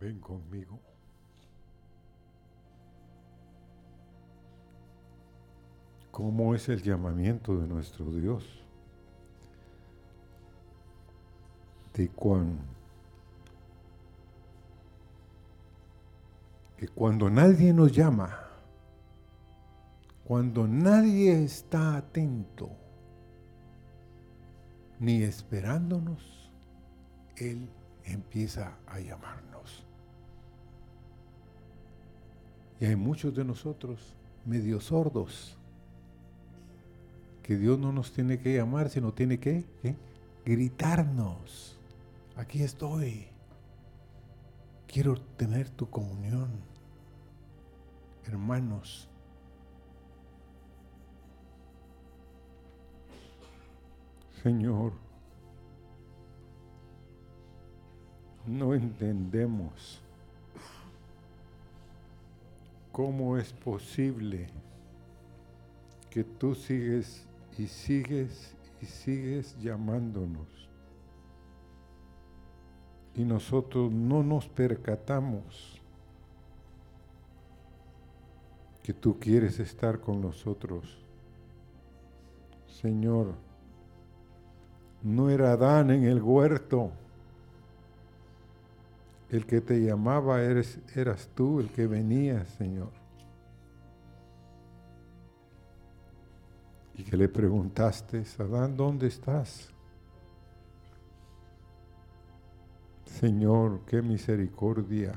ven conmigo. ¿Cómo es el llamamiento de nuestro Dios? De cuán que cuando nadie nos llama, cuando nadie está atento, ni esperándonos, Él empieza a llamarnos. Y hay muchos de nosotros medio sordos, que Dios no nos tiene que llamar, sino tiene que gritarnos, aquí estoy, quiero tener tu comunión, hermanos. Señor, no entendemos cómo es posible que tú sigues y sigues y sigues llamándonos. Y nosotros no nos percatamos que tú quieres estar con nosotros. Señor, no era Adán en el huerto. El que te llamaba eres, eras tú, el que venía, Señor. Y que le preguntaste, Adán, ¿dónde estás? Señor, qué misericordia.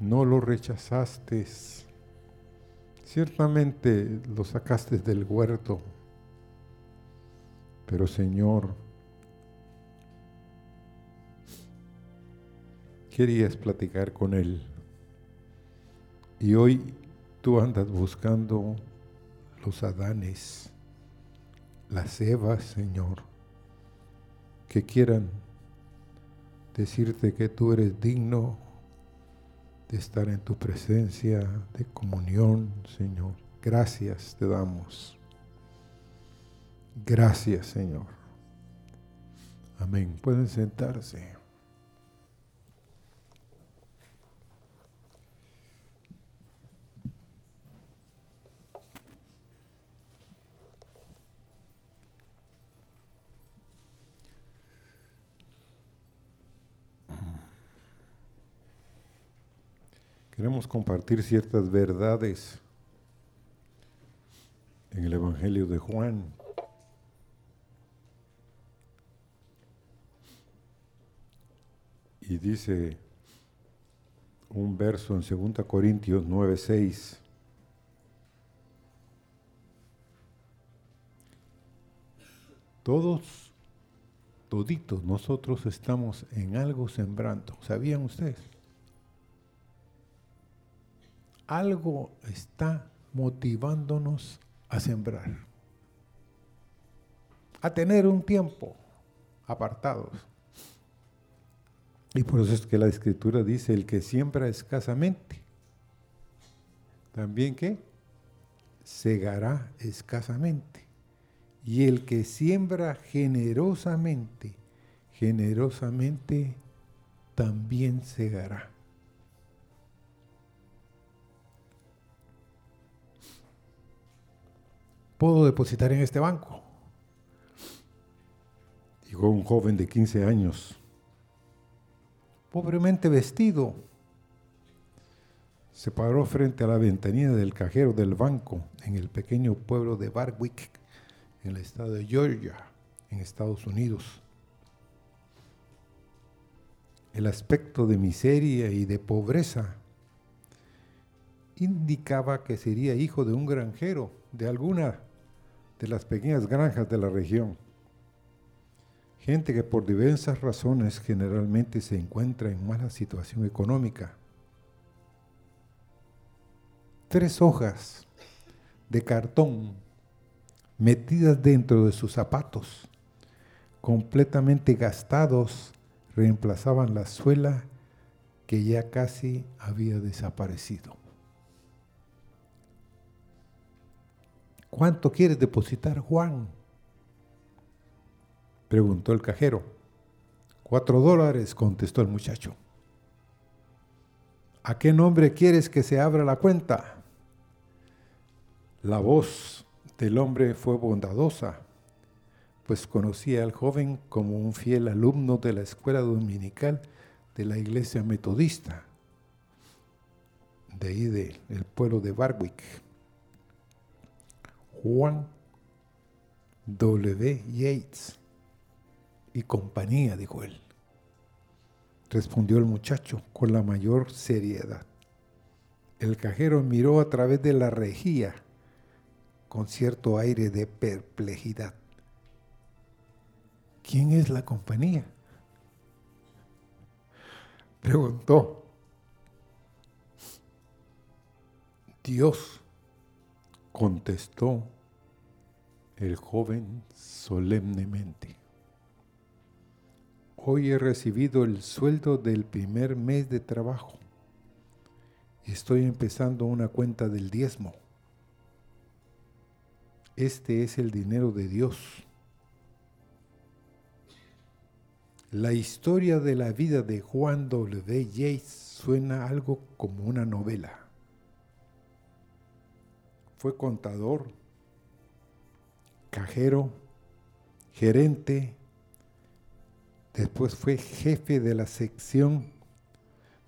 No lo rechazaste. Ciertamente lo sacaste del huerto pero Señor, querías platicar con Él. Y hoy tú andas buscando los Adanes, las Evas, Señor, que quieran decirte que tú eres digno de estar en tu presencia, de comunión, Señor. Gracias te damos. Gracias, Señor. Amén. Pueden sentarse. Queremos compartir ciertas verdades en el Evangelio de Juan. y dice un verso en 2 Corintios 9, 6. Todos, toditos nosotros estamos en algo sembrando. ¿Sabían ustedes? Algo está motivándonos a sembrar, a tener un tiempo apartados y por eso es que la escritura dice, el que siembra escasamente, también que segará escasamente. Y el que siembra generosamente, generosamente también segará. ¿Puedo depositar en este banco? Llegó un joven de 15 años pobremente vestido, se paró frente a la ventanilla del cajero del banco en el pequeño pueblo de Barwick, en el estado de Georgia, en Estados Unidos. El aspecto de miseria y de pobreza indicaba que sería hijo de un granjero de alguna de las pequeñas granjas de la región. Gente que por diversas razones generalmente se encuentra en mala situación económica. Tres hojas de cartón metidas dentro de sus zapatos, completamente gastados, reemplazaban la suela que ya casi había desaparecido. ¿Cuánto quieres depositar, Juan? Preguntó el cajero. Cuatro dólares, contestó el muchacho. ¿A qué nombre quieres que se abra la cuenta? La voz del hombre fue bondadosa, pues conocía al joven como un fiel alumno de la escuela dominical de la iglesia metodista, de ahí del pueblo de Barwick. Juan W. Yates y compañía, dijo él. Respondió el muchacho con la mayor seriedad. El cajero miró a través de la rejilla con cierto aire de perplejidad. ¿Quién es la compañía? Preguntó. Dios, contestó el joven solemnemente. Hoy he recibido el sueldo del primer mes de trabajo estoy empezando una cuenta del diezmo. Este es el dinero de Dios. La historia de la vida de Juan W. Yates suena algo como una novela. Fue contador, cajero, gerente, después fue jefe de la sección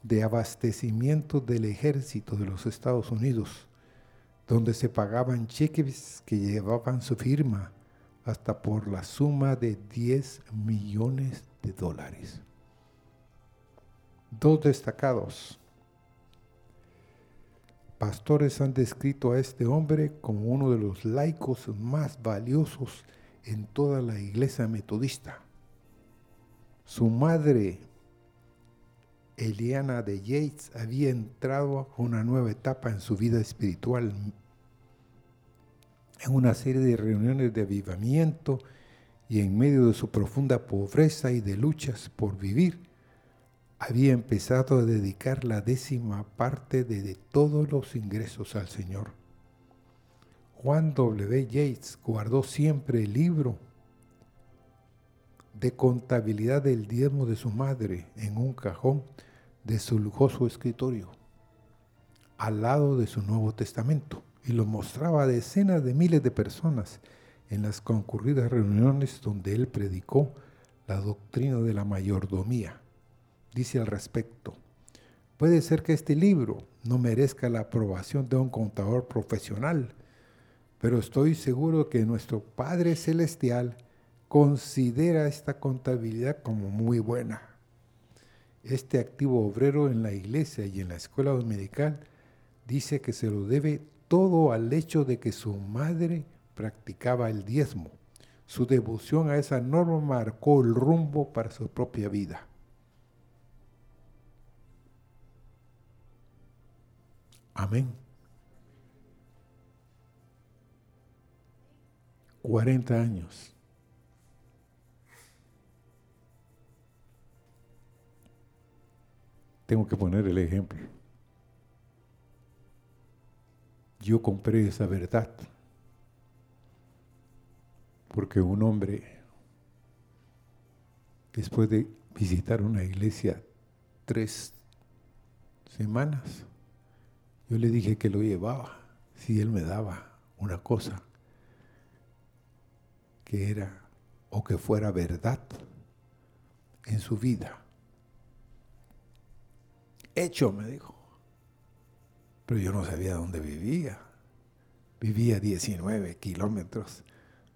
de abastecimiento del ejército de los Estados Unidos donde se pagaban cheques que llevaban su firma hasta por la suma de 10 millones de dólares. Dos destacados pastores han descrito a este hombre como uno de los laicos más valiosos en toda la iglesia metodista. Su madre, Eliana de Yates, había entrado a una nueva etapa en su vida espiritual en una serie de reuniones de avivamiento y en medio de su profunda pobreza y de luchas por vivir, había empezado a dedicar la décima parte de, todos los ingresos al Señor. Juan W. Yates guardó siempre el libro de contabilidad del diezmo de su madre en un cajón de su lujoso escritorio, al lado de su Nuevo Testamento y lo mostraba a decenas de miles de personas en las concurridas reuniones donde él predicó la doctrina de la mayordomía. Dice al respecto, puede ser que este libro no merezca la aprobación de un contador profesional, pero estoy seguro que nuestro Padre Celestial considera esta contabilidad como muy buena. Este activo obrero en la iglesia y en la escuela dominical dice que se lo debe todo al hecho de que su madre practicaba el diezmo. Su devoción a esa norma marcó el rumbo para su propia vida. Amén. 40 años. Tengo que poner el ejemplo. yo compré esa verdad. Porque un hombre, después de visitar una iglesia tres semanas, yo le dije que lo llevaba, si él me daba una cosa que era o que fuera verdad en su vida. Hecho, me dijo. Pero yo no sabía dónde vivía. Vivía 19 kilómetros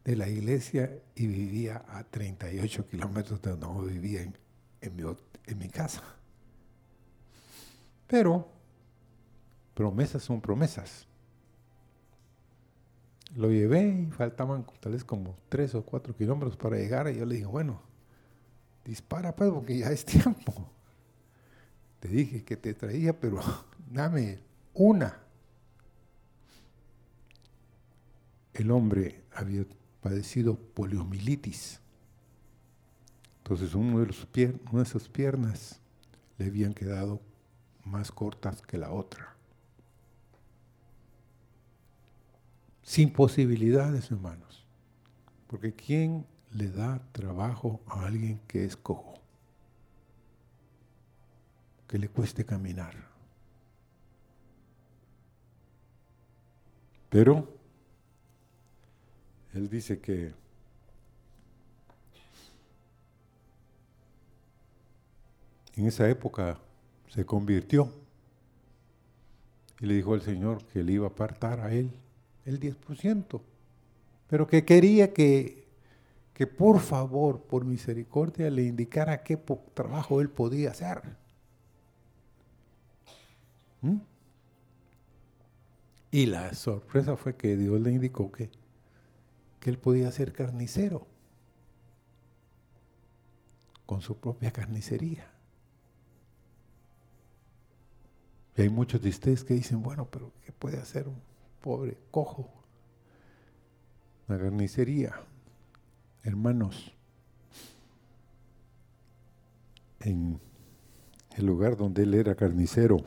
de la iglesia y vivía a 38 kilómetros de donde vivía en, en mi casa. Pero promesas son promesas. Lo llevé y faltaban tal vez como 3 o 4 kilómetros para llegar y yo le dije, bueno, dispara pues porque ya es tiempo. Te dije que te traía, pero dame una. El hombre había padecido poliomielitis. Entonces uno de, una de sus piernas le habían quedado más cortas que la otra. Sin posibilidades, hermanos. Porque ¿quién le da trabajo a alguien que es cojo? que le cueste caminar. Pero él dice que en esa época se convirtió y le dijo al Señor que le iba a apartar a él el 10%, pero que quería que, que por favor, por misericordia, le indicara qué trabajo él podía hacer. ¿Mm? Y la sorpresa fue que Dios le indicó que, que él podía ser carnicero con su propia carnicería. Y hay muchos de ustedes que dicen, bueno, pero ¿qué puede hacer un pobre cojo? La carnicería. Hermanos, en el lugar donde él era carnicero,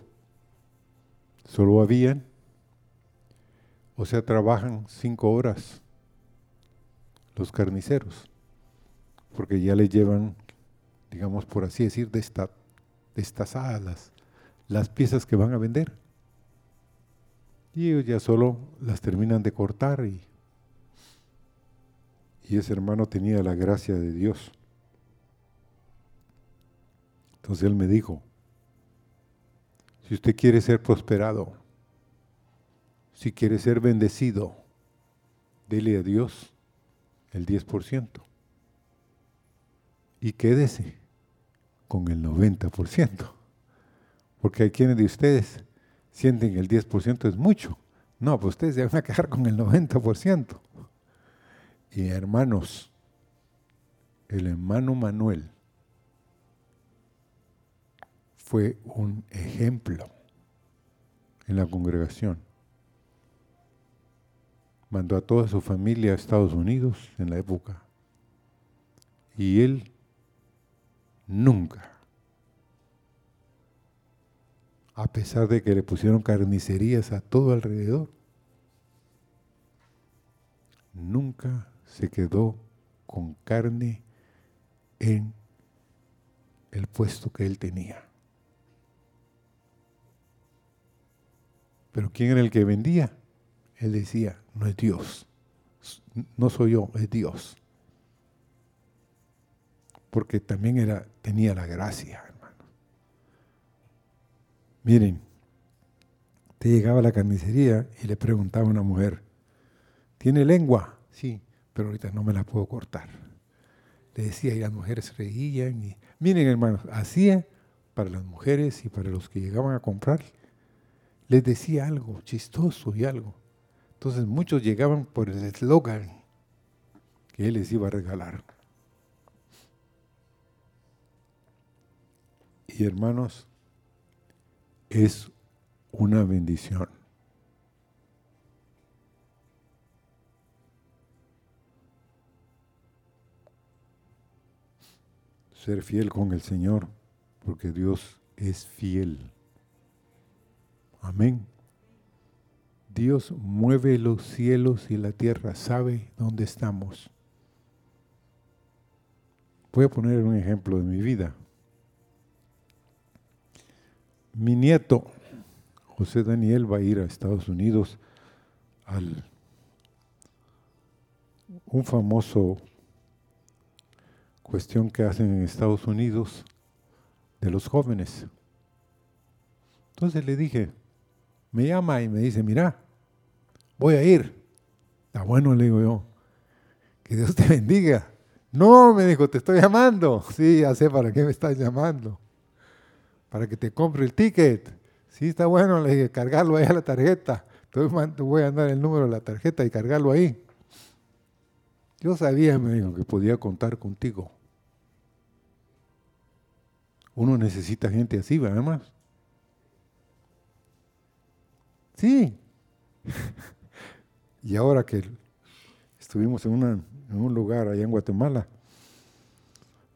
solo habían, o sea, trabajan cinco horas los carniceros, porque ya le llevan, digamos por así decir, destazadas las las piezas que van a vender. Y ellos ya solo las terminan de cortar y, y ese hermano tenía la gracia de Dios. Entonces él me dijo, si usted quiere ser prosperado, si quiere ser bendecido, dele a Dios el 10% y quédese con el 90%. Porque hay quienes de ustedes sienten que el 10% es mucho. No, pues ustedes se van a quedar con el 90%. Y hermanos, el hermano Manuel fue un ejemplo en la congregación. Mandó a toda su familia a Estados Unidos en la época. Y él nunca a pesar de que le pusieron carnicerías a todo alrededor, nunca se quedó con carne en el puesto que él tenía. Pero ¿quién era el que vendía? Él decía, no es Dios, no soy yo, es Dios. Porque también era, tenía la gracia. Miren, te llegaba a la carnicería y le preguntaba a una mujer, ¿tiene lengua? Sí, pero ahorita no me la puedo cortar. Le decía y las mujeres reían. Y, miren hermanos, hacía para las mujeres y para los que llegaban a comprar, les decía algo chistoso y algo. Entonces muchos llegaban por el eslogan que él les iba a regalar. Y hermanos, es una bendición. Ser fiel con el Señor, porque Dios es fiel. Amén. Dios mueve los cielos y la tierra, sabe dónde estamos. Voy a poner un ejemplo de mi vida. Mi nieto, José Daniel, va a ir a Estados Unidos al un famoso cuestión que hacen en Estados Unidos de los jóvenes. Entonces le dije, me llama y me dice, mira, voy a ir. Está bueno, le digo yo, que Dios te bendiga. No, me dijo, te estoy llamando. Sí, ya sé para qué me estás llamando para que te compre el ticket. Sí, está bueno, le dije, cargarlo ahí a la tarjeta. Entonces voy a dar el número de la tarjeta y cargarlo ahí. Yo sabía, me dijo, que podía contar contigo. Uno necesita gente así, ¿verdad más? Sí. y ahora que estuvimos en un lugar allá en Guatemala,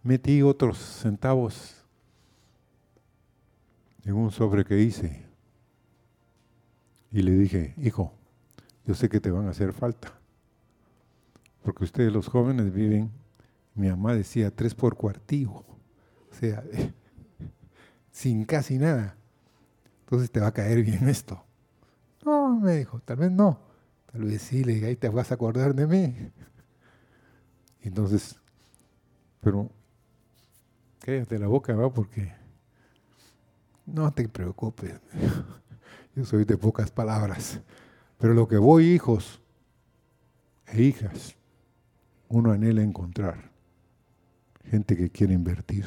metí otros centavos en un sobre que hice. Y le dije, hijo, yo sé que te van a hacer falta. Porque ustedes los jóvenes viven, mi mamá decía, tres por cuartillo. O sea, sin casi nada. Entonces te va a caer bien esto. No, me dijo, tal vez no. Tal vez sí, le dije, ahí te vas a acordar de mí. Entonces, pero cállate la boca, va, porque no te preocupes. Yo soy de pocas palabras. Pero lo que voy, hijos e hijas, uno anhela encontrar gente que quiere invertir.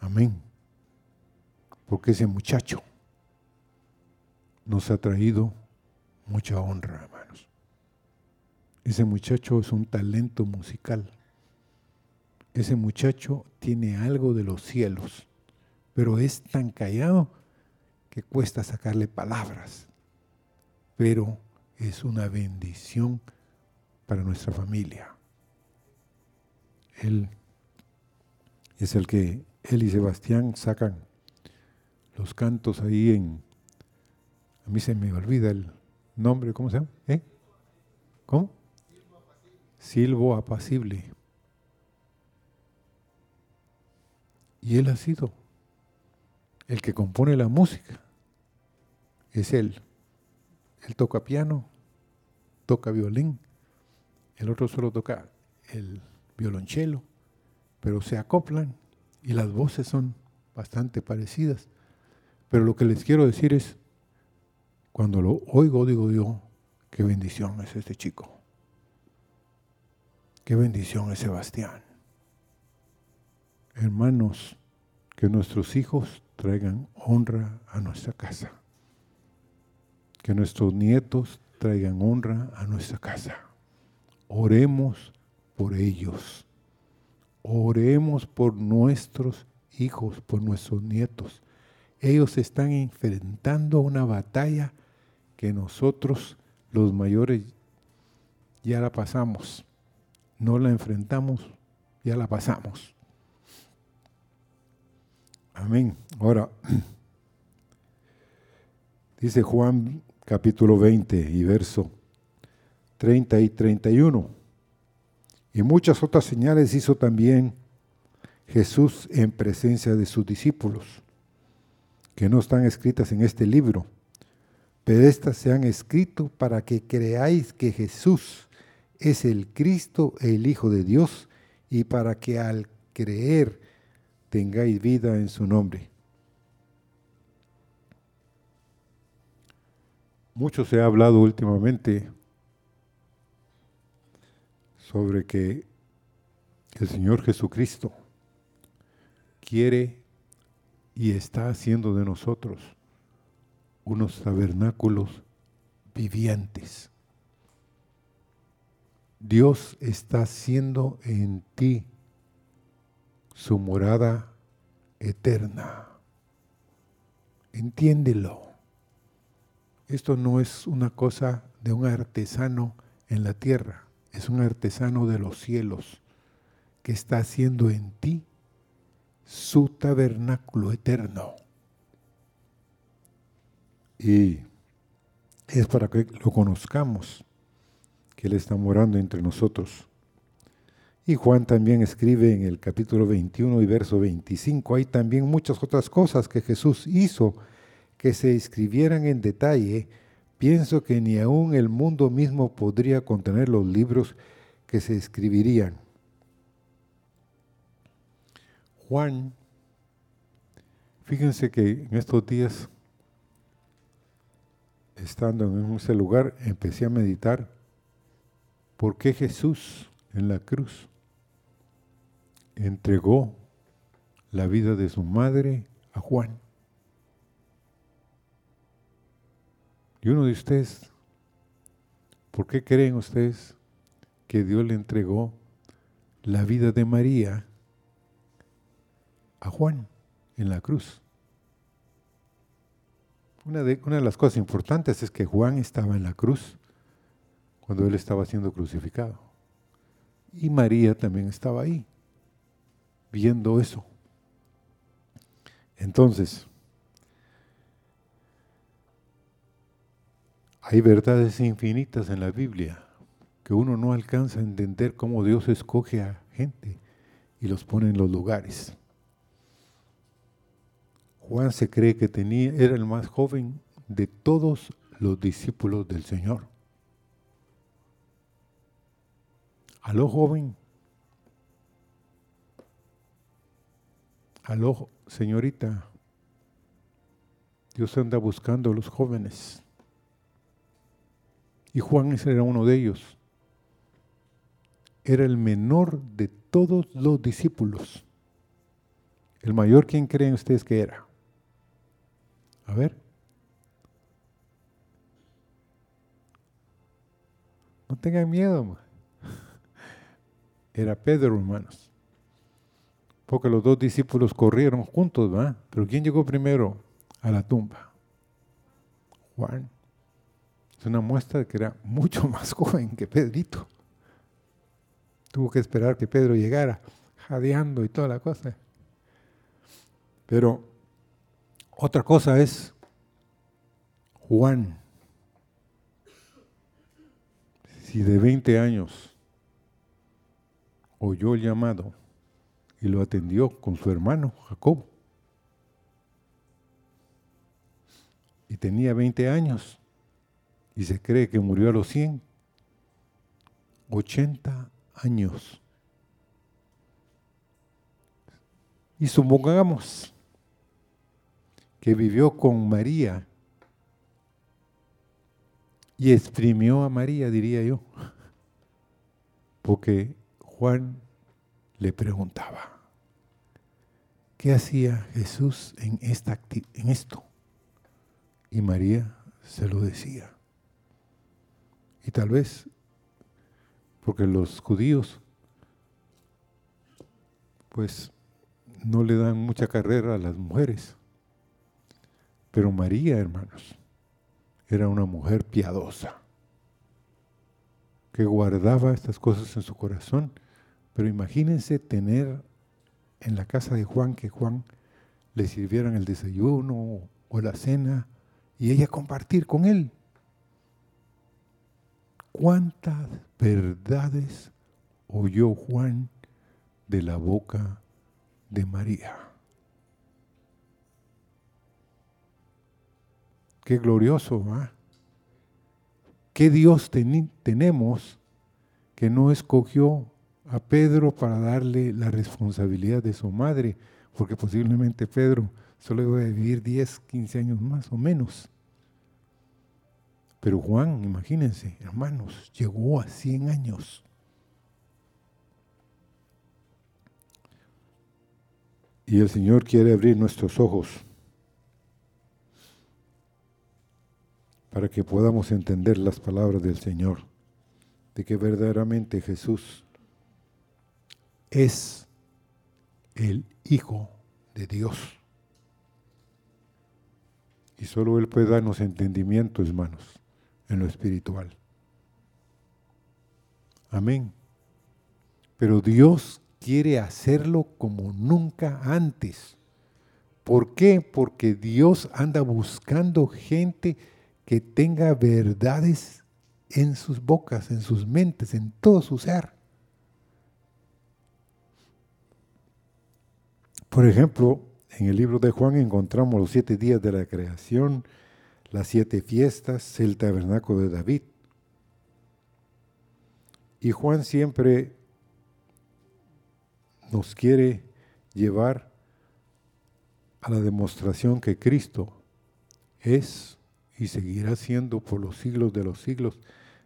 Amén. Porque ese muchacho nos ha traído mucha honra, hermanos. Ese muchacho es un talento musical. Ese muchacho tiene algo de los cielos, pero es tan callado que cuesta sacarle palabras. Pero es una bendición para nuestra familia. Él es el que él y Sebastián sacan los cantos ahí en... A mí se me olvida el nombre, ¿cómo se llama? ¿Eh? ¿Cómo? Silbo apacible. Y él ha sido el que compone la música. Es él. Él toca piano, toca violín, el otro solo toca el violonchelo, pero se acoplan y las voces son bastante parecidas. Pero lo que les quiero decir es, cuando lo oigo, digo yo, qué bendición es este chico. Qué bendición es Sebastián. Hermanos, que nuestros hijos traigan honra a nuestra casa. Que nuestros nietos traigan honra a nuestra casa. Oremos por ellos. Oremos por nuestros hijos, por nuestros nietos. Ellos están enfrentando una batalla que nosotros, los mayores, ya la pasamos. No la enfrentamos, ya la pasamos. Amén. Ahora, dice Juan capítulo 20 y verso 30 y 31. Y muchas otras señales hizo también Jesús en presencia de sus discípulos, que no están escritas en este libro, pero estas se han escrito para que creáis que Jesús es el Cristo, el Hijo de Dios, y para que al creer tengáis vida en su nombre. Mucho se ha hablado últimamente sobre que el Señor Jesucristo quiere y está haciendo de nosotros unos tabernáculos vivientes. Dios está haciendo en ti su morada eterna. Entiéndelo. Esto no es una cosa de un artesano en la tierra es un artesano de los cielos que está haciendo en ti su tabernáculo eterno. Y es para que lo conozcamos, que Él está morando entre nosotros. Y Juan también escribe en el capítulo 21 y verso 25, hay también muchas otras cosas que Jesús hizo que se escribieran en detalle, Pienso que ni aún el mundo mismo podría contener los libros que se escribirían. Juan, fíjense que en estos días, estando en ese lugar, empecé a meditar por qué Jesús en la cruz entregó la vida de su madre a Juan. Y uno de ustedes, ¿por qué creen ustedes que Dios le entregó la vida de María a Juan en la cruz? Una de, una de las cosas importantes es que Juan estaba en la cruz cuando él estaba siendo crucificado. Y María también estaba ahí, viendo eso. Entonces, Hay verdades infinitas en la Biblia que uno no alcanza a entender cómo Dios escoge a gente y los pone en los lugares. Juan se cree que tenía, era el más joven de todos los discípulos del Señor. A lo joven, a lo señorita, Dios anda buscando a los jóvenes. Y Juan era uno de ellos. Era el menor de todos los discípulos. El mayor, ¿quién creen ustedes que era? A ver. No tengan miedo. Era Pedro, hermanos. Porque los dos discípulos corrieron juntos, ¿va? Pero ¿quién llegó primero a la tumba? Juan. Es una muestra de que era mucho más joven que Pedrito. Tuvo que esperar que Pedro llegara, jadeando y toda la cosa. Pero otra cosa es Juan. Si de 20 años oyó el llamado y lo atendió con su hermano Jacob, y tenía 20 años, y se cree que murió a los 100, 80 años. Y supongamos que vivió con María y exprimió a María, diría yo, porque Juan le preguntaba, ¿qué hacía Jesús en, esta, en esto? Y María se lo decía. Y tal vez, porque los judíos, pues, no le dan mucha carrera a las mujeres. Pero María, hermanos, era una mujer piadosa, que guardaba estas cosas en su corazón. Pero imagínense tener en la casa de Juan que Juan le sirvieran el desayuno o la cena y ella compartir con él. ¿Cuántas verdades oyó Juan de la boca de María? Qué glorioso, ¿va? ¿Qué Dios tenemos que no escogió a Pedro para darle la responsabilidad de su madre? Porque posiblemente Pedro solo iba a vivir 10, 15 años más o menos. Pero Juan, imagínense, hermanos, llegó a 100 años. Y el Señor quiere abrir nuestros ojos para que podamos entender las palabras del Señor, de que verdaderamente Jesús es el Hijo de Dios. Y solo Él puede darnos entendimiento, hermanos en lo espiritual. Amén. Pero Dios quiere hacerlo como nunca antes. ¿Por qué? Porque Dios anda buscando gente que tenga verdades en sus bocas, en sus mentes, en todo su ser. Por ejemplo, en el libro de Juan encontramos los siete días de la creación, las siete fiestas, el tabernáculo de David. Y Juan siempre nos quiere llevar a la demostración que Cristo es y seguirá siendo por los siglos de los siglos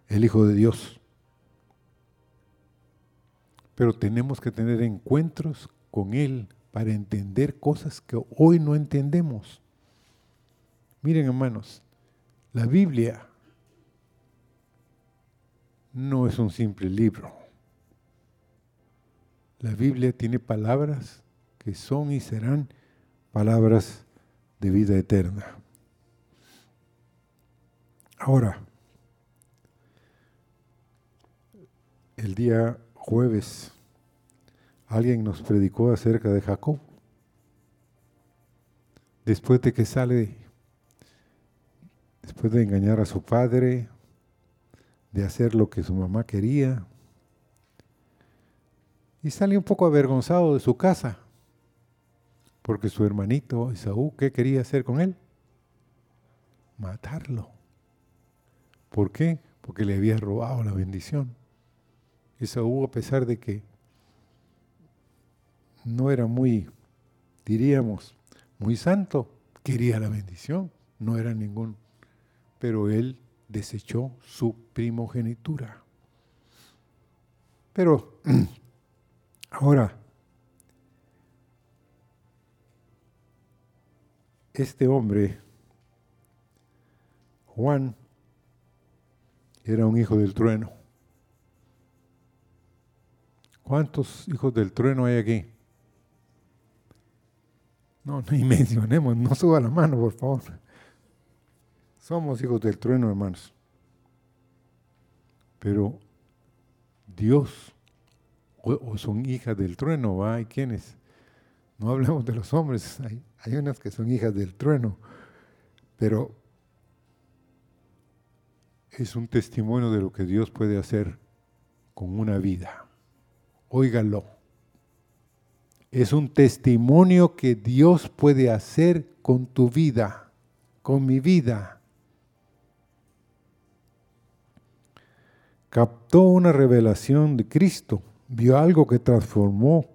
el Hijo de Dios. Pero tenemos que tener encuentros con Él para entender cosas que hoy no entendemos. Miren hermanos, la Biblia no es un simple libro. La Biblia tiene palabras que son y serán palabras de vida eterna. Ahora, el día jueves, alguien nos predicó acerca de Jacob. Después de que sale después de engañar a su padre, de hacer lo que su mamá quería, y sale un poco avergonzado de su casa, Porque su hermanito Esaú, ¿qué quería hacer con él? Matarlo. ¿Por qué? Porque le había robado la bendición. Esaú, a pesar de que no era muy, diríamos, muy santo, quería la bendición, no era ningún, pero él desechó su primogenitura. Pero ahora, este hombre, Juan, era un hijo del trueno. ¿Cuántos hijos del trueno hay aquí? No, ni mencionemos, no suba la mano, por favor. Somos hijos del trueno, hermanos. Pero Dios, o, son hijas del trueno, ¿va? ¿Hay quienes? No hablemos de los hombres, hay, hay unas que son hijas del trueno, pero es un testimonio de lo que Dios puede hacer con una vida. Óigalo. Es un testimonio que Dios puede hacer con tu vida, con mi vida. Captó una revelación de Cristo, vio algo que transformó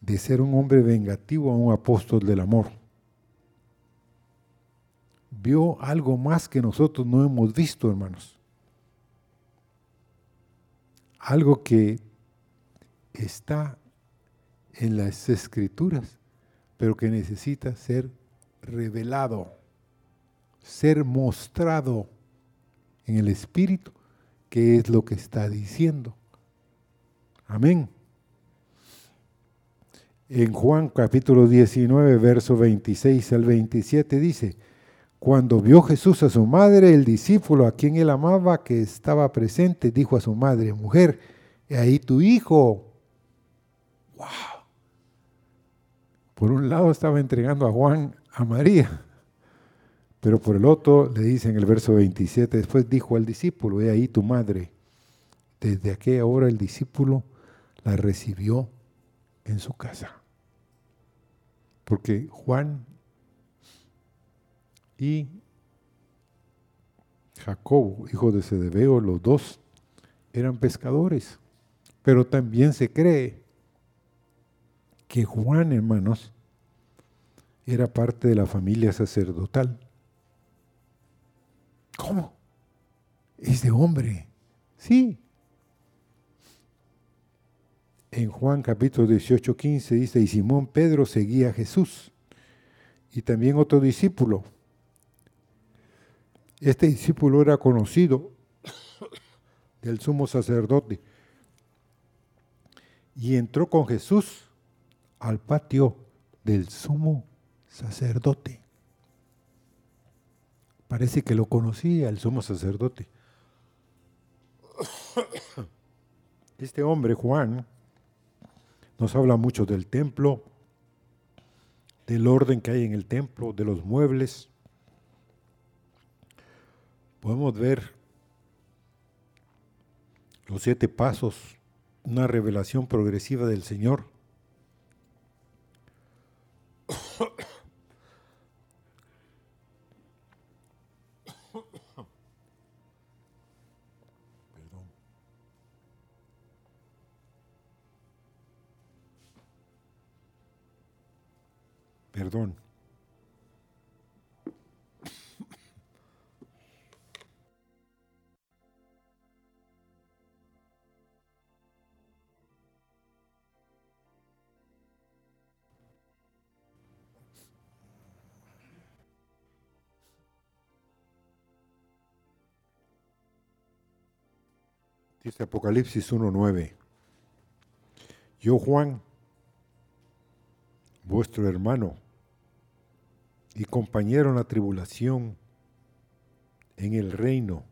de ser un hombre vengativo a un apóstol del amor. Vio algo más que nosotros no hemos visto, hermanos. Algo que está en las escrituras, pero que necesita ser revelado, ser mostrado en el Espíritu, que es lo que está diciendo. Amén. En Juan capítulo 19, verso 26 al 27 dice, cuando vio Jesús a su madre, el discípulo a quien él amaba, que estaba presente, dijo a su madre, mujer, ahí tu hijo. ¡Wow! Por un lado estaba entregando a Juan a María, pero por el otro le dice en el verso 27, después dijo al discípulo, he ahí tu madre. Desde aquella hora el discípulo la recibió en su casa. Porque Juan y Jacobo, hijo de Zebedeo, los dos eran pescadores. Pero también se cree que Juan, hermanos, era parte de la familia sacerdotal. ¿Cómo? Es de hombre. Sí. En Juan capítulo 18, 15 dice, y Simón Pedro seguía a Jesús. Y también otro discípulo. Este discípulo era conocido del sumo sacerdote. Y entró con Jesús al patio del sumo sacerdote. Parece que lo conocía el sumo sacerdote. Este hombre, Juan, nos habla mucho del templo, del orden que hay en el templo, de los muebles. Podemos ver los siete pasos, una revelación progresiva del Señor Perdón. Dice Apocalipsis 1.9. Yo, Juan, vuestro hermano y compañero en la tribulación, en el reino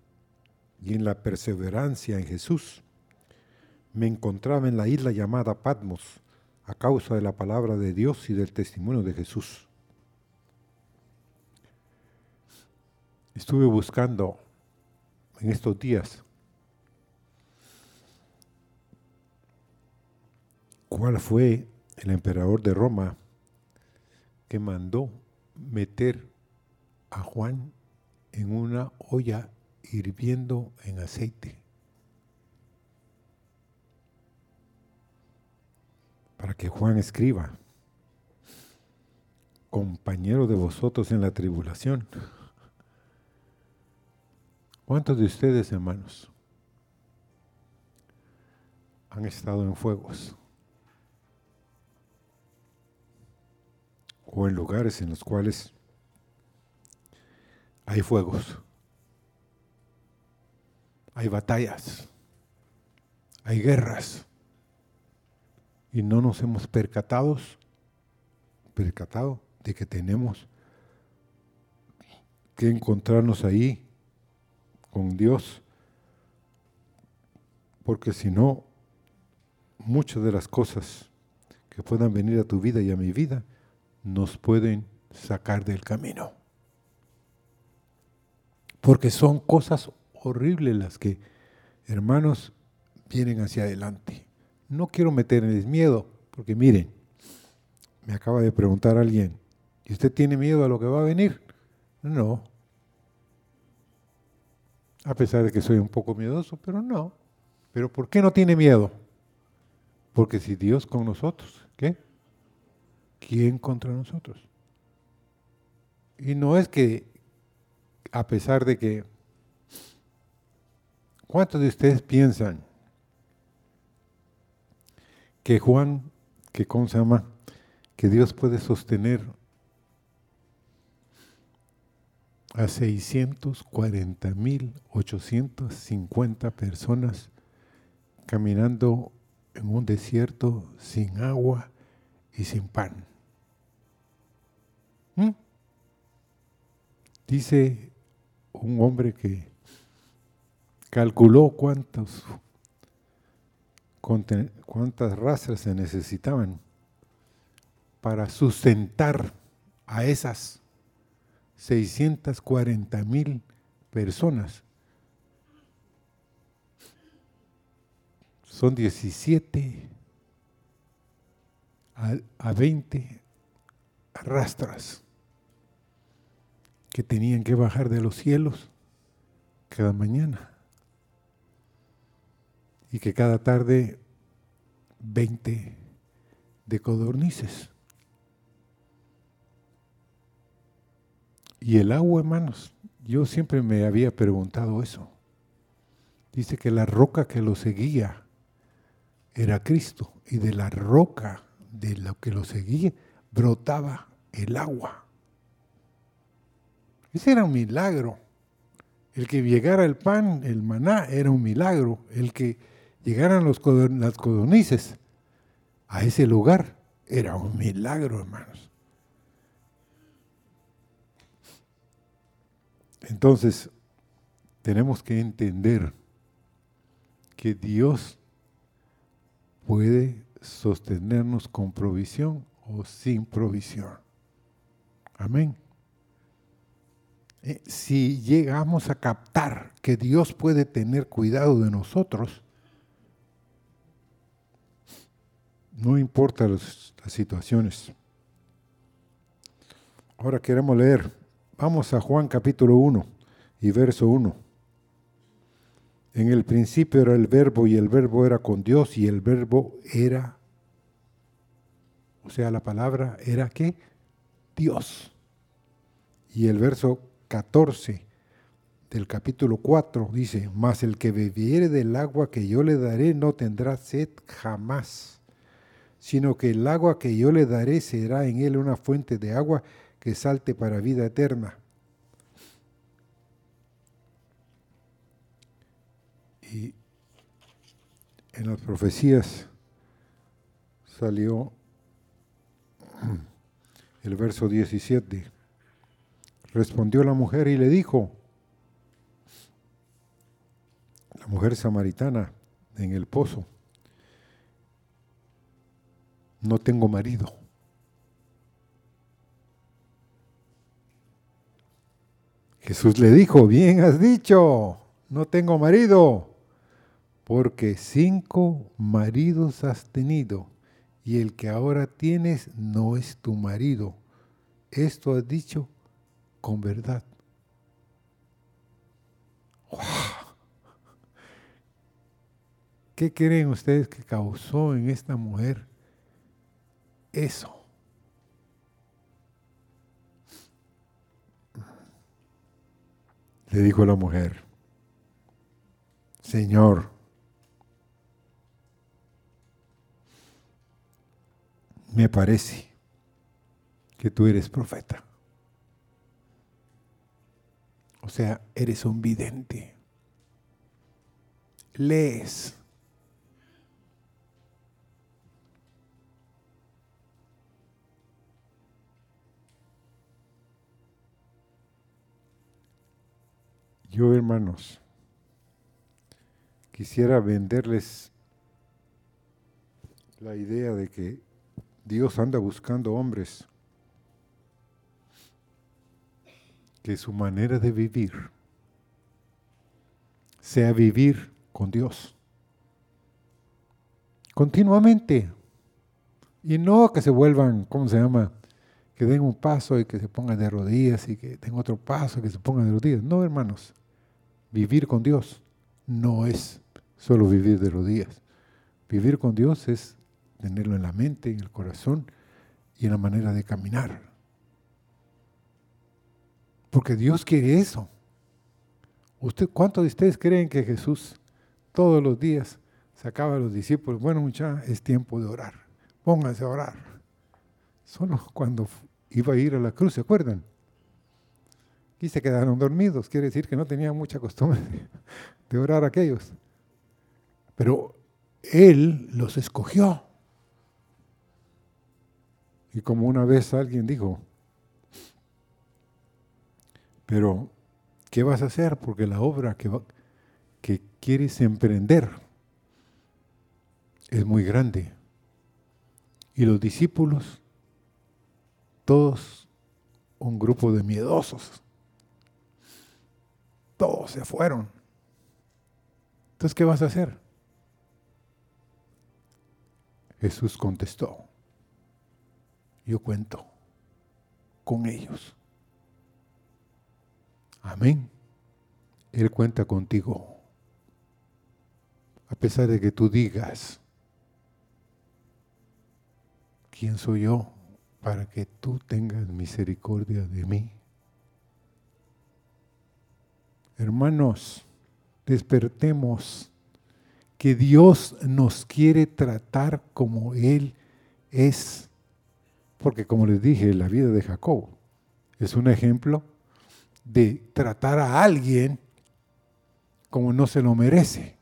y en la perseverancia en Jesús, me encontraba en la isla llamada Patmos a causa de la palabra de Dios y del testimonio de Jesús. Estuve buscando en estos días cuál fue el emperador de Roma que mandó meter a Juan en una olla hirviendo en aceite. Para que Juan escriba, compañero de vosotros en la tribulación. ¿Cuántos de ustedes, hermanos, han estado en fuegos? O en lugares en los cuales hay fuegos, hay batallas, hay guerras, y no nos hemos percatados, percatado de que tenemos que encontrarnos ahí con Dios, porque si no, muchas de las cosas que puedan venir a tu vida y a mi vida nos pueden sacar del camino. Porque son cosas horribles las que, hermanos, vienen hacia adelante. No quiero meterles miedo, porque miren, me acaba de preguntar alguien, ¿y usted tiene miedo a lo que va a venir? No, a pesar de que soy un poco miedoso, pero no. ¿Pero por qué no tiene miedo? Porque si Dios con nosotros. ¿Quién contra nosotros? Y no es que, a pesar de que, ¿cuántos de ustedes piensan que Juan, que cómo se llama, que Dios puede sostener a 640.850 personas caminando en un desierto sin agua y sin pan. Dice un hombre que calculó cuántos, cuántas razas se necesitaban para sustentar a esas 640 mil personas. Son 17 a, 20 rastras que tenían que bajar de los cielos cada mañana y que cada tarde 20 de codornices. Y el agua, hermanos, yo siempre me había preguntado eso. Dice que la roca que lo seguía era Cristo y de la roca de lo que lo seguía brotaba el agua. Ese era un milagro. El que llegara el pan, el maná, era un milagro. El que llegaran las codonices a ese lugar era un milagro, hermanos. Entonces, tenemos que entender que Dios puede sostenernos con provisión o sin provisión. Amén. Eh, si llegamos a captar que Dios puede tener cuidado de nosotros, no importa las situaciones. Ahora queremos leer Vamos a Juan capítulo 1 y verso 1. En el principio era el verbo y el verbo era con Dios y el verbo era, o sea, la palabra era qué? Dios. Y el verso 14 del capítulo 4 dice, mas el que bebiere del agua que yo le daré no tendrá sed jamás, sino que el agua que yo le daré será en él una fuente de agua que salte para vida eterna. Y en las profecías salió el verso 17. Respondió la mujer y le dijo, la mujer samaritana en el pozo, no tengo marido. Jesús le dijo, bien has dicho, no tengo marido, porque cinco maridos has tenido y el que ahora tienes no es tu marido. esto has dicho con verdad. ¿Qué creen ustedes que causó en esta mujer eso? Le dijo la mujer, Señor, me parece que tú eres profeta. O sea, eres un vidente. Lees. Yo, hermanos, quisiera venderles la idea de que Dios anda buscando hombres que su manera de vivir sea vivir con Dios. Continuamente. Y no que se vuelvan, ¿cómo se llama? Que den un paso y que se pongan de rodillas y que den otro paso y que se pongan de rodillas. No, hermanos. Vivir con Dios no es solo vivir de rodillas. Vivir con Dios es tenerlo en la mente, en el corazón y en la manera de caminar. Porque Dios quiere eso. ¿Usted, ¿Cuántos de ustedes creen que Jesús todos los días sacaba a los discípulos? Bueno, muchachos, es tiempo de orar. Pónganse a orar. Solo cuando iba a ir a la cruz, ¿se acuerdan? Y se quedaron dormidos. Quiere decir que no tenían mucha costumbre de orar aquellos. Pero Él los escogió. Y como una vez alguien dijo, pero, ¿qué vas a hacer? Porque la obra que, que quieres emprender es muy grande. Y los discípulos, todos un grupo de miedosos, todos se fueron. Entonces, ¿qué vas a hacer? Jesús contestó, yo cuento con ellos. Amén. Él cuenta contigo. A pesar de que tú digas, ¿quién soy yo para que tú tengas misericordia de mí? Hermanos, despertemos que Dios nos quiere tratar como Él es. Porque como les dije, la vida de Jacob es un ejemplo de tratar a alguien como no se lo merece.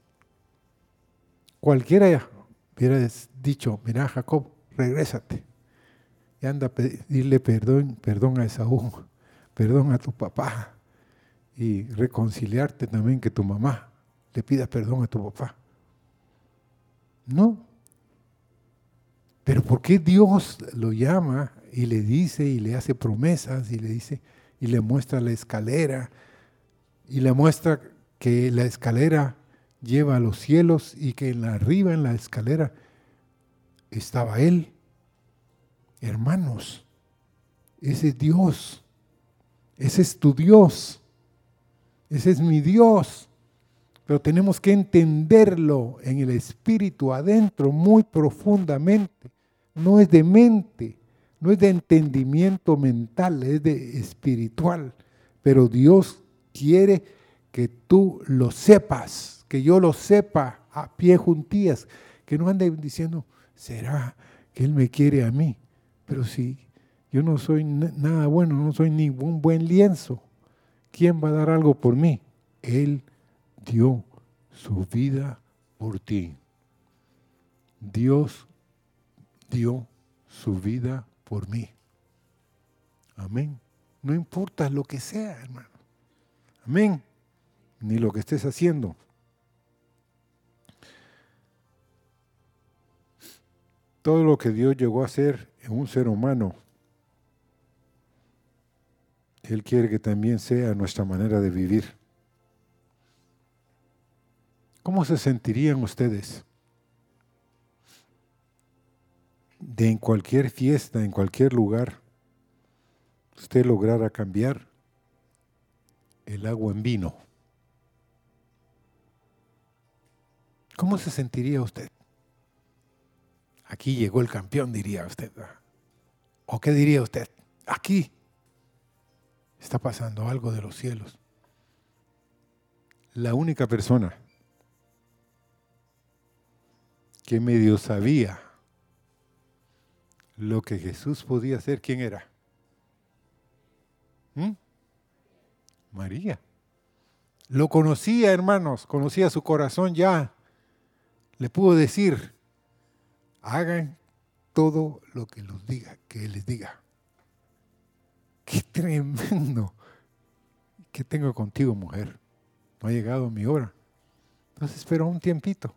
Cualquiera hubiera dicho, mira Jacob, regrésate. Y anda a pedirle perdón, perdón a Esaú, perdón a tu papá. Y reconciliarte también que tu mamá le pida perdón a tu papá. No. Pero ¿por qué Dios lo llama y le dice y le hace promesas y le dice, y le muestra la escalera y le muestra que la escalera lleva a los cielos y que en la, arriba en la escalera estaba Él. Hermanos, ese es Dios, ese es tu Dios, ese es mi Dios. Pero tenemos que entenderlo en el espíritu adentro muy profundamente. No es de mente, no es de entendimiento mental, es de espiritual. Pero Dios quiere que tú lo sepas, que yo lo sepa a pie juntillas, que no ande diciendo, ¿será que Él me quiere a mí? Pero si yo no soy nada bueno, no soy ningún buen lienzo, ¿quién va a dar algo por mí? Él dio su vida por ti. Dios dio su vida por mí. Amén. No importa lo que sea, hermano. Amén. Ni lo que estés haciendo. Todo lo que Dios llegó a hacer en un ser humano, Él quiere que también sea nuestra manera de vivir. ¿Cómo se sentirían ustedes de en cualquier fiesta, en cualquier lugar, usted lograra cambiar el agua en vino, ¿cómo se sentiría usted? Aquí llegó el campeón, diría usted. ¿O qué diría usted? Aquí está pasando algo de los cielos. La única persona que medio sabía lo que Jesús podía hacer, ¿quién era? ¿Mm? María. Lo conocía, hermanos, conocía su corazón ya. Le pudo decir, hagan todo lo que los diga, que les diga. Qué tremendo. ¿Qué tengo contigo, mujer? No ha llegado mi hora. Entonces esperó un tiempito.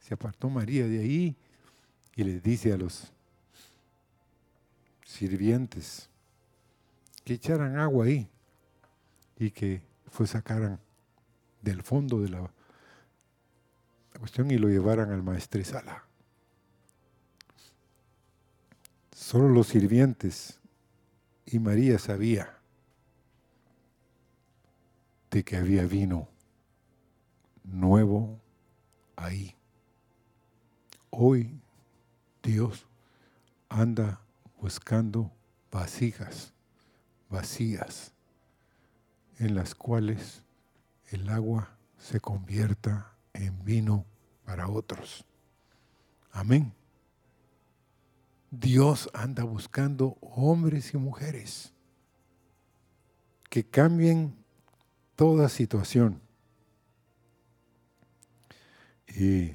Se apartó María de ahí y les dice a los sirvientes que echaran agua ahí y que fue sacaran del fondo de la, cuestión y lo llevaran al maestresala. Solo los sirvientes y María sabía de que había vino nuevo ahí. Hoy Dios anda buscando vasijas vacías en las cuales el agua se convierta en vino para otros. Amén. Dios anda buscando hombres y mujeres que cambien toda situación. Y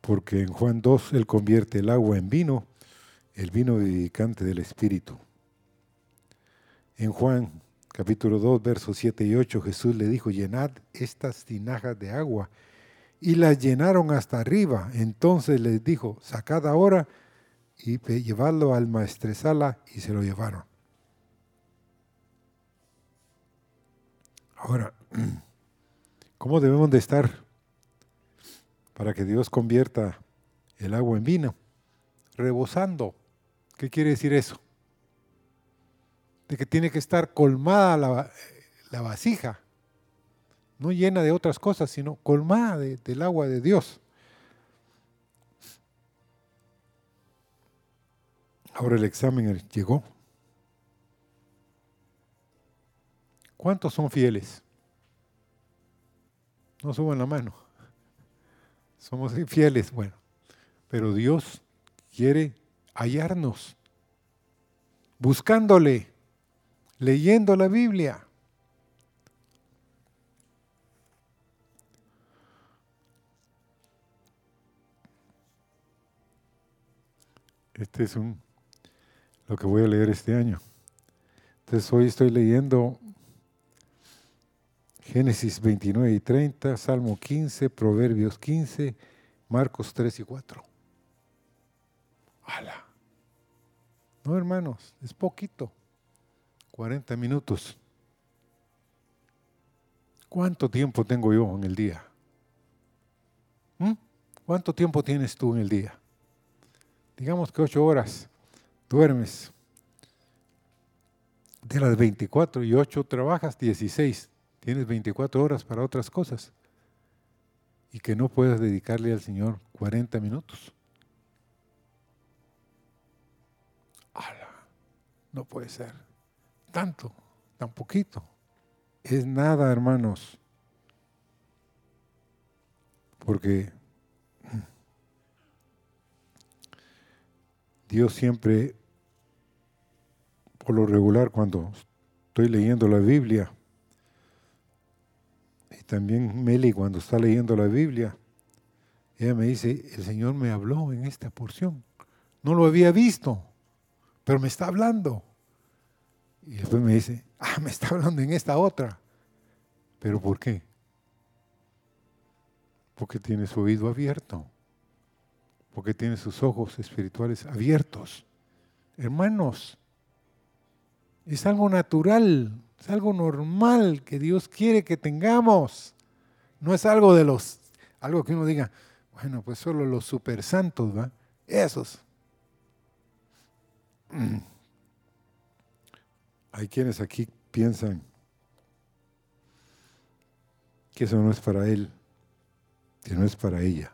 porque en Juan 2 Él convierte el agua en vino, el vino dedicante del Espíritu. En Juan capítulo 2, versos 7 y 8, Jesús le dijo, llenad estas tinajas de agua. Y las llenaron hasta arriba. Entonces les dijo, sacad ahora y llevadlo al maestresala y se lo llevaron. Ahora, ¿cómo debemos de estar para que Dios convierta el agua en vino? Rebosando. ¿Qué quiere decir eso? de que tiene que estar colmada la, vasija, no llena de otras cosas, sino colmada del agua de Dios. Ahora el examen llegó. ¿Cuántos son fieles? No suban la mano. Somos infieles, bueno. Pero Dios quiere hallarnos, buscándole leyendo la Biblia. Este es un lo que voy a leer este año. Entonces hoy estoy leyendo Génesis 29 y 30, Salmo 15, Proverbios 15, Marcos 3 y 4. ¡Hala! No, hermanos, es poquito. 40 minutos. ¿Cuánto tiempo tengo yo en el día? ¿Mm? ¿Cuánto tiempo tienes tú en el día? Digamos que 8 horas duermes. De las 24 y 8 trabajas 16. Tienes 24 horas para otras cosas. Y que no puedas dedicarle al Señor 40 minutos. No puede ser tanto, tan poquito. Es nada, hermanos. Porque Dios siempre, por lo regular, cuando estoy leyendo la Biblia, y también Meli cuando está leyendo la Biblia, ella me dice, el Señor me habló en esta porción. No lo había visto, pero me está hablando. Y después me dice, ah, me está hablando en esta otra. ¿Pero por qué? Porque tiene su oído abierto. Porque tiene sus ojos espirituales abiertos. Hermanos, es algo natural, es algo normal que Dios quiere que tengamos. No es algo de los, algo que uno diga, bueno, pues solo los super santos, ¿va? Esos. Hay quienes aquí piensan que eso no es para él, que no es para ella.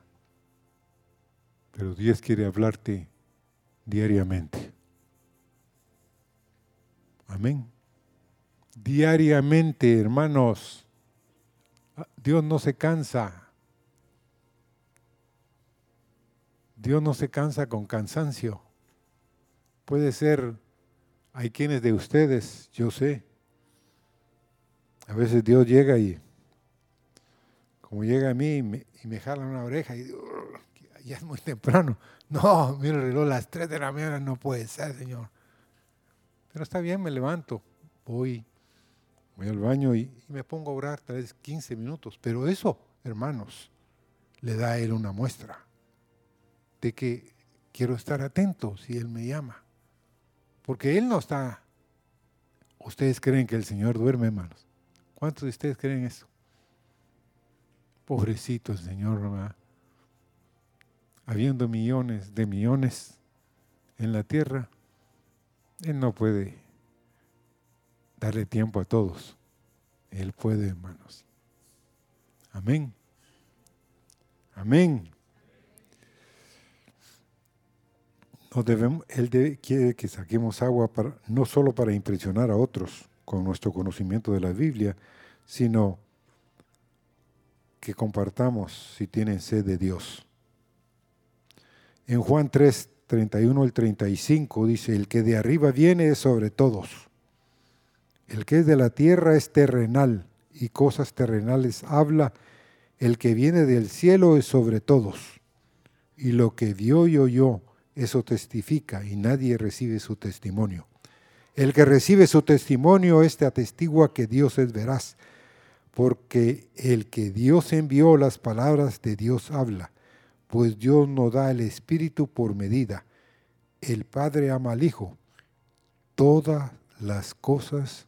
Pero Dios quiere hablarte diariamente. Amén. Diariamente, hermanos. Dios no se cansa. Dios no se cansa con cansancio. Puede ser, hay quienes de ustedes, yo sé, a veces Dios llega y, como llega a mí y me, jala una oreja y digo, ya es muy temprano. No, mira el reloj, las 3 de la mañana no puede ser, Señor. Pero está bien, me levanto, voy, voy al baño y, me pongo a orar tal vez 15 minutos. Pero eso, hermanos, le da a Él una muestra de que quiero estar atento si Él me llama. Porque Él no está... Ustedes creen que el Señor duerme, hermanos. ¿Cuántos de ustedes creen eso? Pobrecito el Señor, ¿verdad? habiendo millones de millones en la tierra, Él no puede darle tiempo a todos. Él puede, hermanos. Amén. Amén. Él quiere que saquemos agua no solo para impresionar a otros con nuestro conocimiento de la Biblia, sino que compartamos si tienen sed de Dios. En Juan 3, 31 al 35 dice, el que de arriba viene es sobre todos. El que es de la tierra es terrenal y cosas terrenales habla. El que viene del cielo es sobre todos. Y lo que vio y oyó, eso testifica y nadie recibe su testimonio. El que recibe su testimonio, este atestigua que Dios es veraz, porque el que Dios envió las palabras de Dios habla pues Dios no da el Espíritu por medida. El Padre ama al Hijo. Todas las cosas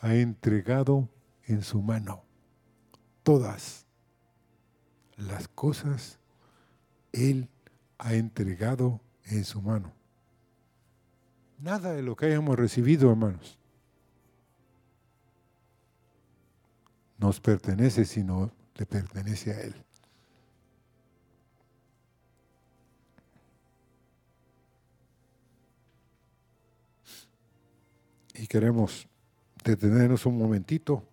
ha entregado en su mano. Todas las cosas Él ha entregado en su mano. Nada de lo que hayamos recibido, hermanos, nos pertenece, sino le pertenece a Él. y queremos detenernos un momentito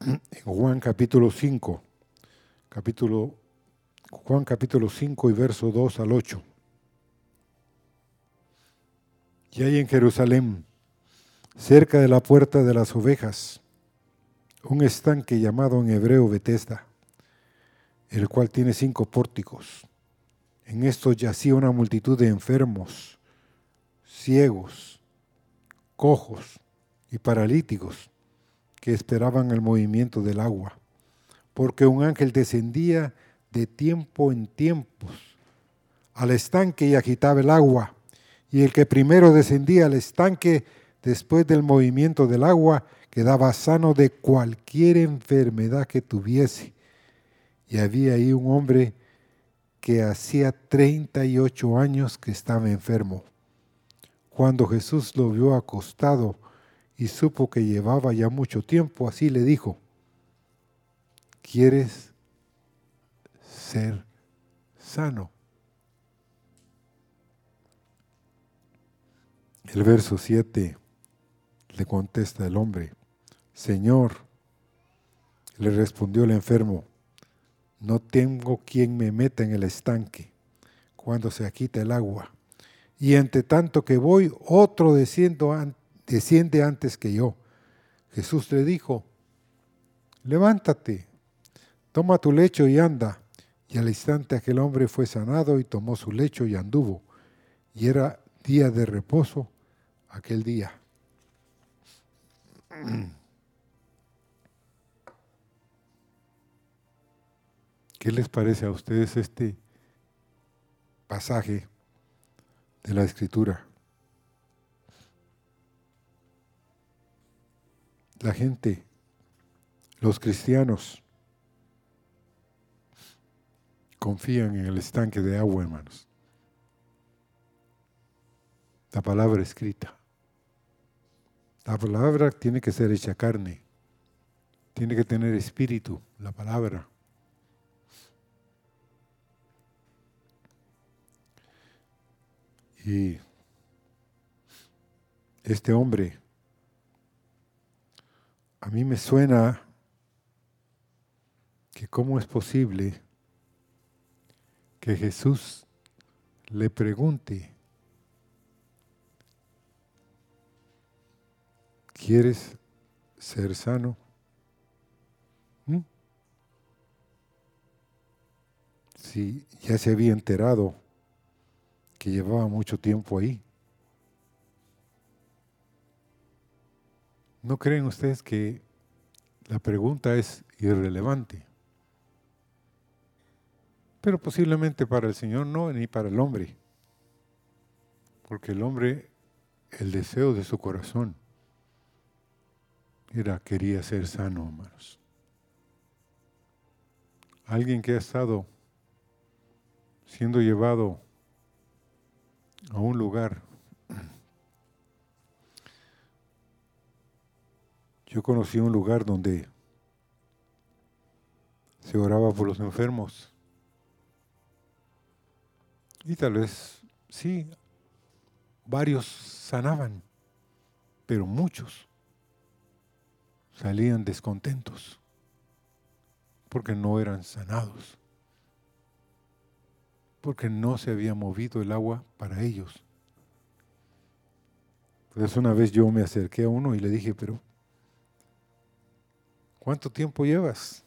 en Juan capítulo 5, capítulo, Juan capítulo 5 y verso 2 al 8. Y hay en Jerusalén, cerca de la puerta de las ovejas, un estanque llamado en hebreo Betesda, el cual tiene cinco pórticos. En estos yacía una multitud de enfermos, ciegos, cojos y paralíticos que esperaban el movimiento del agua, porque un ángel descendía de tiempo en tiempos al estanque y agitaba el agua, y el que primero descendía al estanque después del movimiento del agua quedaba sano de cualquier enfermedad que tuviese. Y había ahí un hombre que hacía 38 años que estaba enfermo. Cuando Jesús lo vio acostado y supo que llevaba ya mucho tiempo, así le dijo, ¿quieres ser sano? El verso 7 le contesta el hombre, Señor, le respondió el enfermo, no tengo quien me meta en el estanque cuando se quita el agua y entre tanto que voy, otro desciende antes que yo. Jesús le dijo, levántate, toma tu lecho y anda. Y al instante aquel hombre fue sanado y tomó su lecho y anduvo. Y era día de reposo aquel día. ¿Qué les parece a ustedes este pasaje? de la escritura. La gente, los cristianos, confían en el estanque de agua, hermanos. La palabra escrita. La palabra tiene que ser hecha carne. Tiene que tener espíritu, la palabra. Y este hombre, a mí me suena que cómo es posible que Jesús le pregunte, ¿quieres ser sano? ¿Mm? Si ya se había enterado que llevaba mucho tiempo ahí. ¿No creen ustedes que la pregunta es irrelevante? Pero posiblemente para el Señor no, ni para el hombre. Porque el hombre, el deseo de su corazón, era, quería ser sano, hermanos. Alguien que ha estado siendo llevado a un lugar. Yo conocí un lugar donde se oraba por los enfermos. Y tal vez, sí, varios sanaban, pero muchos salían descontentos porque no eran sanados porque no se había movido el agua para ellos. Entonces una vez yo me acerqué a uno y le dije, pero ¿cuánto tiempo llevas?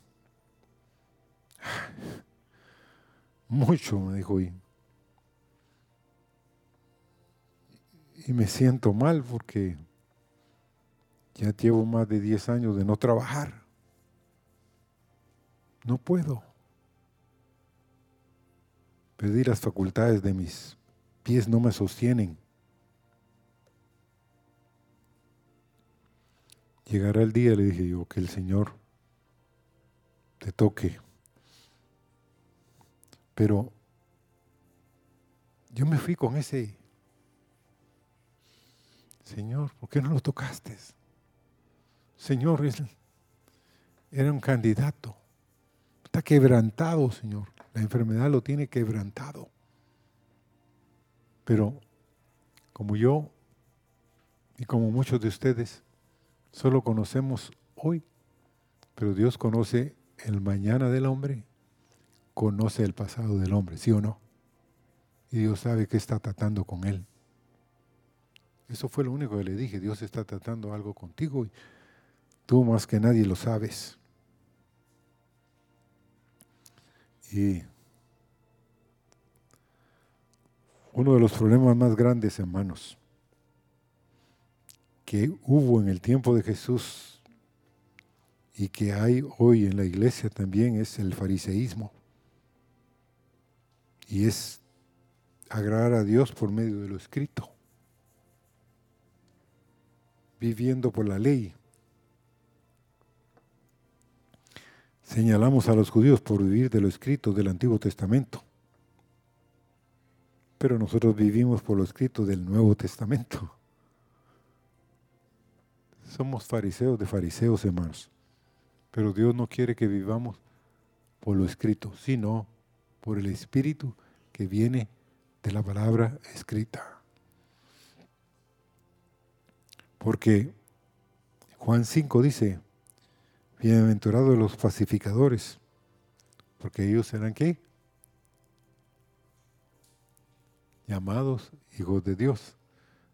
Mucho, me dijo. Y, y me siento mal porque ya llevo más de 10 años de no trabajar. No puedo. Perdí las facultades de mis pies, no me sostienen. Llegará el día, le dije yo, que el Señor te toque. Pero yo me fui con ese, Señor, ¿por qué no lo tocaste? Señor, era un candidato. Está quebrantado, Señor. La enfermedad lo tiene quebrantado. Pero como yo y como muchos de ustedes, solo conocemos hoy, pero Dios conoce el mañana del hombre, conoce el pasado del hombre, ¿sí o no? Y Dios sabe que está tratando con él. Eso fue lo único que le dije, Dios está tratando algo contigo y tú más que nadie lo sabes. Y uno de los problemas más grandes, hermanos, que hubo en el tiempo de Jesús y que hay hoy en la iglesia también es el fariseísmo. Y es agradar a Dios por medio de lo escrito, viviendo por la ley. Señalamos a los judíos por vivir de lo escrito del Antiguo Testamento, pero nosotros vivimos por lo escrito del Nuevo Testamento. Somos fariseos de fariseos, hermanos, pero Dios no quiere que vivamos por lo escrito, sino por el Espíritu que viene de la palabra escrita. Porque Juan 5 dice, Bienaventurados los pacificadores, porque ellos serán qué? Llamados hijos de Dios.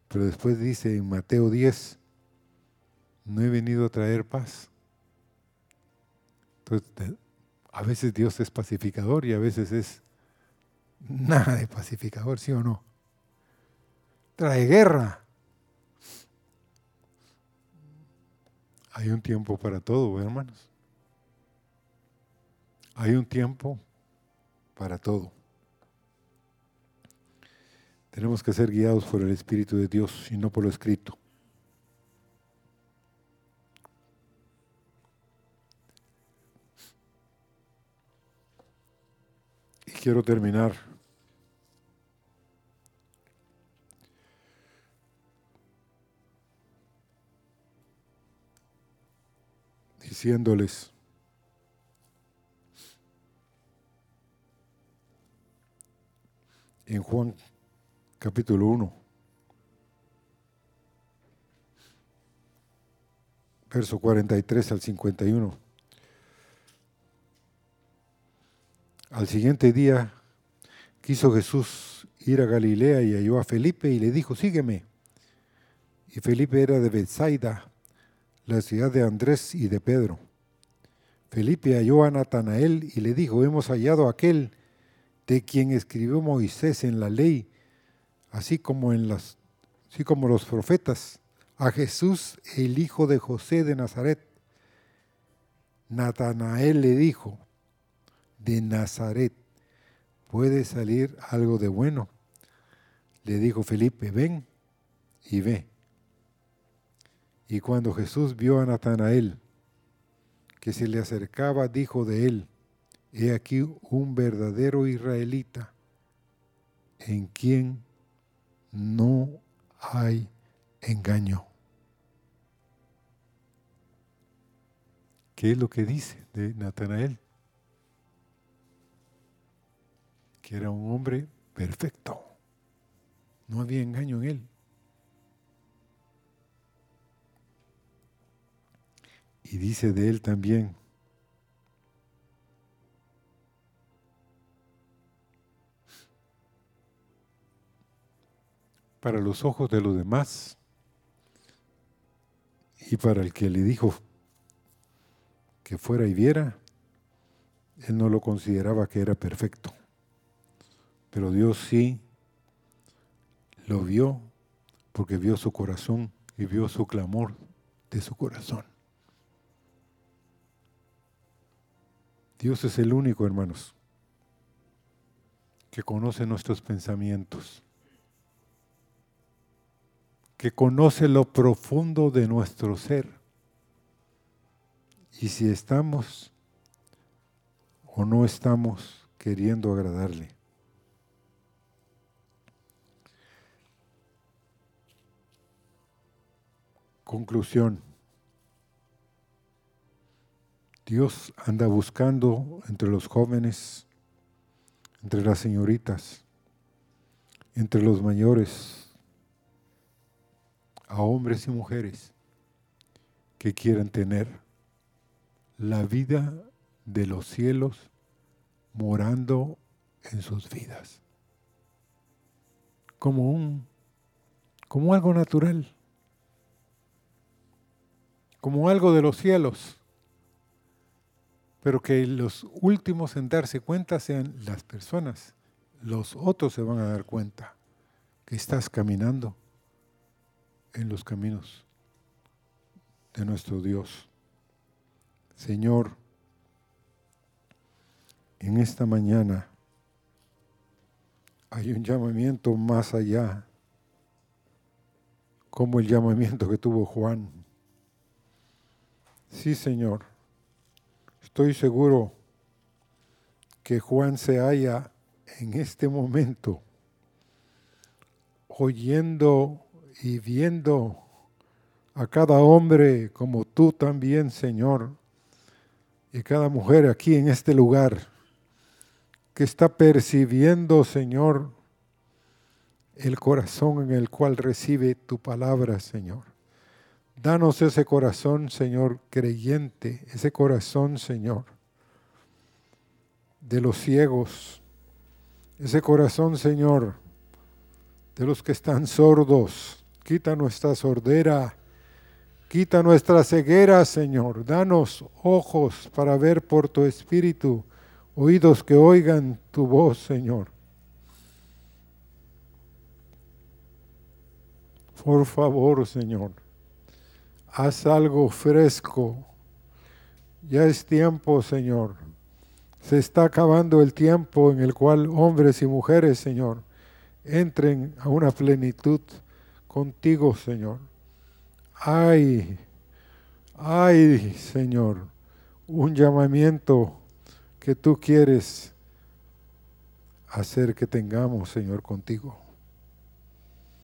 Pero después dice en Mateo 10, no he venido a traer paz. Entonces, a veces Dios es pacificador y a veces es nada de pacificador, ¿sí o no? Trae guerra. Hay un tiempo para todo, hermanos. Hay un tiempo para todo. Tenemos que ser guiados por el Espíritu de Dios y no por lo escrito. Y quiero terminar diciéndoles, en Juan capítulo 1, verso 43 al 51. Al siguiente día quiso Jesús ir a Galilea y halló a Felipe y le dijo, sígueme. Y Felipe era de Bethsaida, la ciudad de Andrés y de Pedro. Felipe halló a Natanael y le dijo, hemos hallado a aquel de quien escribió Moisés en la ley, así como, en las, así como los profetas, a Jesús, el hijo de José de Nazaret. Natanael le dijo, de Nazaret, ¿puede salir algo de bueno? Le dijo Felipe, ven y ve. Y cuando Jesús vio a Natanael, que se le acercaba, dijo de él, he aquí un verdadero israelita en quien no hay engaño. ¿Qué es lo que dice de Natanael? Que era un hombre perfecto. No había engaño en él. Y dice de él también, para los ojos de los demás y para el que le dijo que fuera y viera, él no lo consideraba que era perfecto. Pero Dios sí lo vio porque vio su corazón y vio su clamor de su corazón. Dios es el único, hermanos, que conoce nuestros pensamientos que conoce lo profundo de nuestro ser. Y si estamos o no estamos queriendo agradarle. Conclusión. Dios anda buscando entre los jóvenes, entre las señoritas, entre los mayores, a hombres y mujeres que quieran tener la vida de los cielos morando en sus vidas. Como un como algo natural. Como algo de los cielos. Pero que los últimos en darse cuenta sean las personas. Los otros se van a dar cuenta que estás caminando en los caminos de nuestro Dios. Señor, en esta mañana hay un llamamiento más allá, como el llamamiento que tuvo Juan. Sí, Señor, estoy seguro que Juan se halla en este momento oyendo y viendo a cada hombre como tú también, Señor, y cada mujer aquí en este lugar, que está percibiendo, Señor, el corazón en el cual recibe tu palabra, Señor. Danos ese corazón, Señor, creyente, ese corazón, Señor, de los ciegos, ese corazón, Señor, de los que están sordos, Quita nuestra sordera. Quita nuestra ceguera, Señor. Danos ojos para ver por tu espíritu, oídos que oigan tu voz, Señor. Por favor, Señor, haz algo fresco. Ya es tiempo, Señor. Se está acabando el tiempo en el cual hombres y mujeres, Señor, entren a una plenitud contigo, Señor. Ay, ay, Señor, un llamamiento que tú quieres hacer que tengamos, Señor, contigo.